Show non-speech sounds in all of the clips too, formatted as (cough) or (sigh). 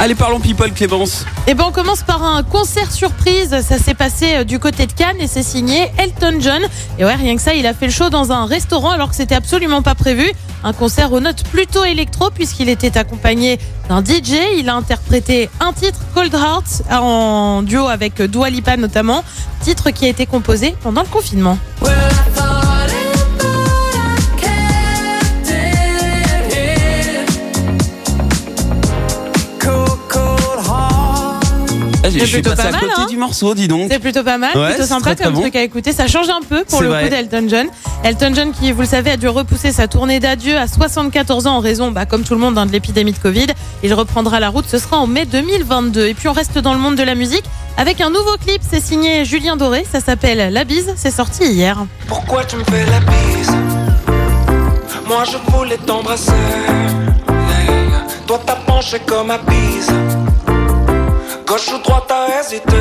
Allez, parlons people, Clémence. Et ben on commence par un concert surprise. Ça s'est passé euh, du côté de Cannes et c'est signé Elton John. Et ouais, rien que ça, il a fait le show dans un restaurant alors que c'était absolument pas prévu. Un concert aux notes plutôt électro puisqu'il était accompagné d'un DJ. Il a interprété un titre, Cold Hearts, en duo avec Dua Lipa notamment. Titre qui a été composé pendant le confinement. Je suis plutôt passé pas à côté hein. du morceau, dis donc. C'est plutôt pas mal, Ouais, plutôt c'est sympa très, très comme bon. truc à écouter. Ça change un peu pour le vrai. coup d'Elton John. Elton John qui, vous le savez, a dû repousser sa tournée d'adieu à 74 ans en raison, bah, comme tout le monde, hein, de l'épidémie de Covid. Il reprendra la route, ce sera en mai 2022. Et puis on reste dans le monde de la musique avec un nouveau clip. C'est signé Julien Doré. Ça s'appelle La Bise. C'est sorti hier. Pourquoi tu me fais la bise? Moi je voulais t'embrasser Toi t'as penché comme à bise Gauche ou droite t'as hésité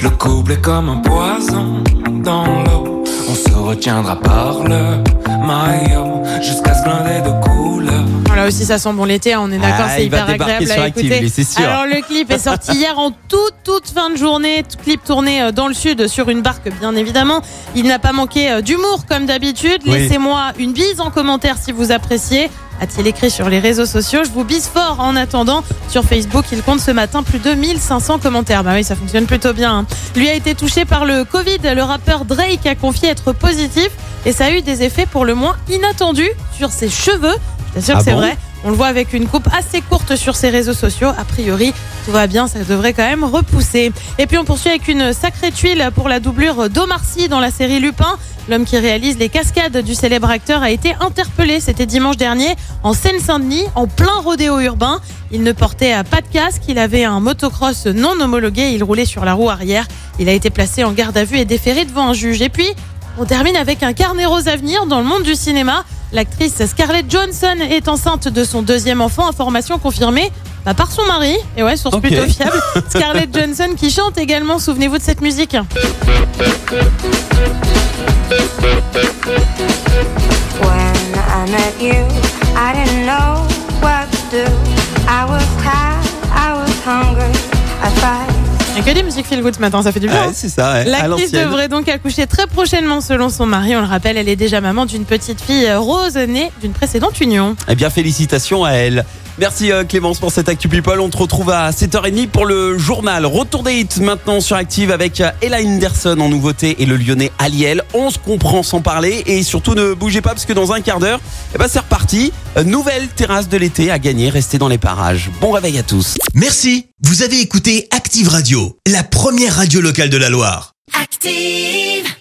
Le couple est comme un poison dans l'eau On se retiendra par le maillot Jusqu'à se blinder de couleurs Voilà aussi, ça sent bon l'été. hein, On est d'accord, Ah, c'est hyper agréable sur à écouter. sûr. Alors le clip est sorti hier en toute toute fin de journée. Clip tourné euh, dans le sud sur une barque, bien évidemment. Il n'a pas manqué euh, d'humour comme d'habitude. Oui. Laissez-moi une bise en commentaire si vous appréciez. A-t-il écrit sur les réseaux sociaux Je vous bise fort en attendant. Sur Facebook, il compte ce matin plus de 1500 commentaires. Bah oui, ça fonctionne plutôt bien. hein. Lui a été touché par le Covid. Le rappeur Drake a confié être positif et ça a eu des effets pour le moins inattendus sur ses cheveux. Je t'assure Ah que c'est bon? vrai. On le voit avec une coupe assez courte sur ses réseaux sociaux. A priori, tout va bien, ça devrait quand même repousser. Et puis on poursuit avec une sacrée tuile pour la doublure d'Omar Sy dans la série Lupin. L'homme qui réalise les cascades du célèbre acteur a été interpellé, c'était dimanche dernier, en Seine-Saint-Denis, en plein rodéo urbain. Il ne portait pas de casque, il avait un motocross non homologué, il roulait sur la roue arrière. Il a été placé en garde à vue et déféré devant un juge. Et puis, on termine avec un carnet rose à venir dans le monde du cinéma. L'actrice Scarlett Johansson est enceinte de son deuxième enfant, information confirmée bah, par son mari. Et ouais, source plutôt fiable. (laughs) Scarlett Johansson qui chante également, souvenez-vous de cette musique. When I met you, I didn't know what to do. I was tired, I was hungry, I tried. Il y a que des musiques feel good ce matin, ça fait du bien. Ouais, c'est ça, ouais, à L'actrice devrait donc accoucher très prochainement selon son mari. On le rappelle, elle est déjà maman d'une petite fille euh, rose née d'une précédente union. Eh bien, félicitations à elle. Merci euh, Clémence pour cette Actu People. On te retrouve à 7h30 pour le journal. Retour des hits maintenant sur Active avec euh, Ella Henderson en nouveauté et le lyonnais Aliel. On se comprend sans parler et surtout ne bougez pas parce que dans un quart d'heure, eh ben, c'est reparti. Euh, Nouvelle terrasse de l'été à gagner. Restez dans les parages. Bon réveil à tous. Merci, vous avez écouté Active Radio, la première radio locale de la Loire. Active.